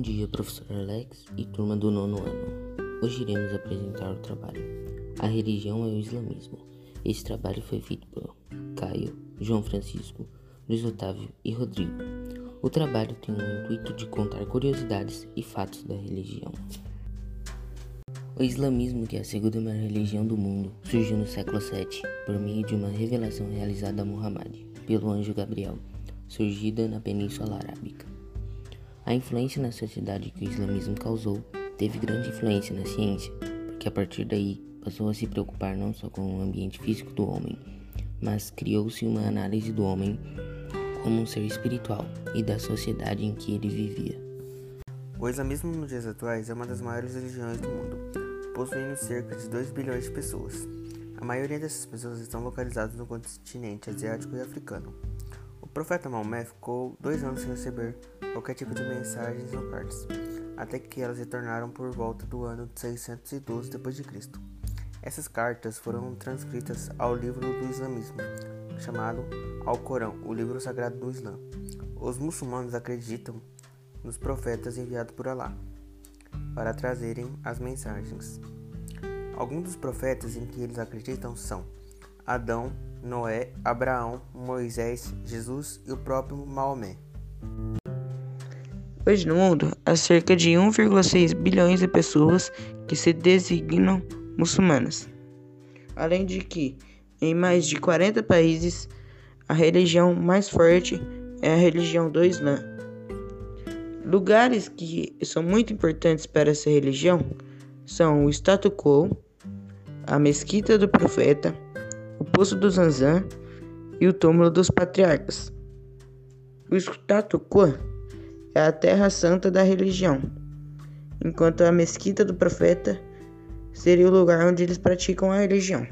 dia, professor Alex e turma do nono ano. Hoje iremos apresentar o trabalho A Religião é o Islamismo. Esse trabalho foi feito por Caio, João Francisco, Luiz Otávio e Rodrigo. O trabalho tem o intuito de contar curiosidades e fatos da religião. O islamismo, que é a segunda maior religião do mundo, surgiu no século VII por meio de uma revelação realizada a Muhammad pelo anjo Gabriel, surgida na Península Arábica. A influência na sociedade que o islamismo causou teve grande influência na ciência, porque a partir daí passou a se preocupar não só com o ambiente físico do homem, mas criou-se uma análise do homem como um ser espiritual e da sociedade em que ele vivia. O islamismo nos dias atuais é uma das maiores religiões do mundo, possuindo cerca de 2 bilhões de pessoas. A maioria dessas pessoas estão localizadas no continente asiático e africano. Profeta Maomé ficou dois anos sem receber qualquer tipo de mensagens ou cartas, até que elas retornaram por volta do ano 612 d.C. Essas cartas foram transcritas ao livro do islamismo, chamado Alcorão, o livro sagrado do Islã. Os muçulmanos acreditam nos profetas enviados por Alá para trazerem as mensagens. Alguns dos profetas em que eles acreditam são Adão, Noé, Abraão, Moisés, Jesus e o próprio Maomé. Hoje no mundo, há cerca de 1,6 bilhões de pessoas que se designam muçulmanas. Além de que, em mais de 40 países, a religião mais forte é a religião do Islã. Lugares que são muito importantes para essa religião são o statu quo, a mesquita do profeta, o poço do Zanzan e o túmulo dos patriarcas. O statu quo é a terra santa da religião, enquanto a mesquita do profeta seria o lugar onde eles praticam a religião.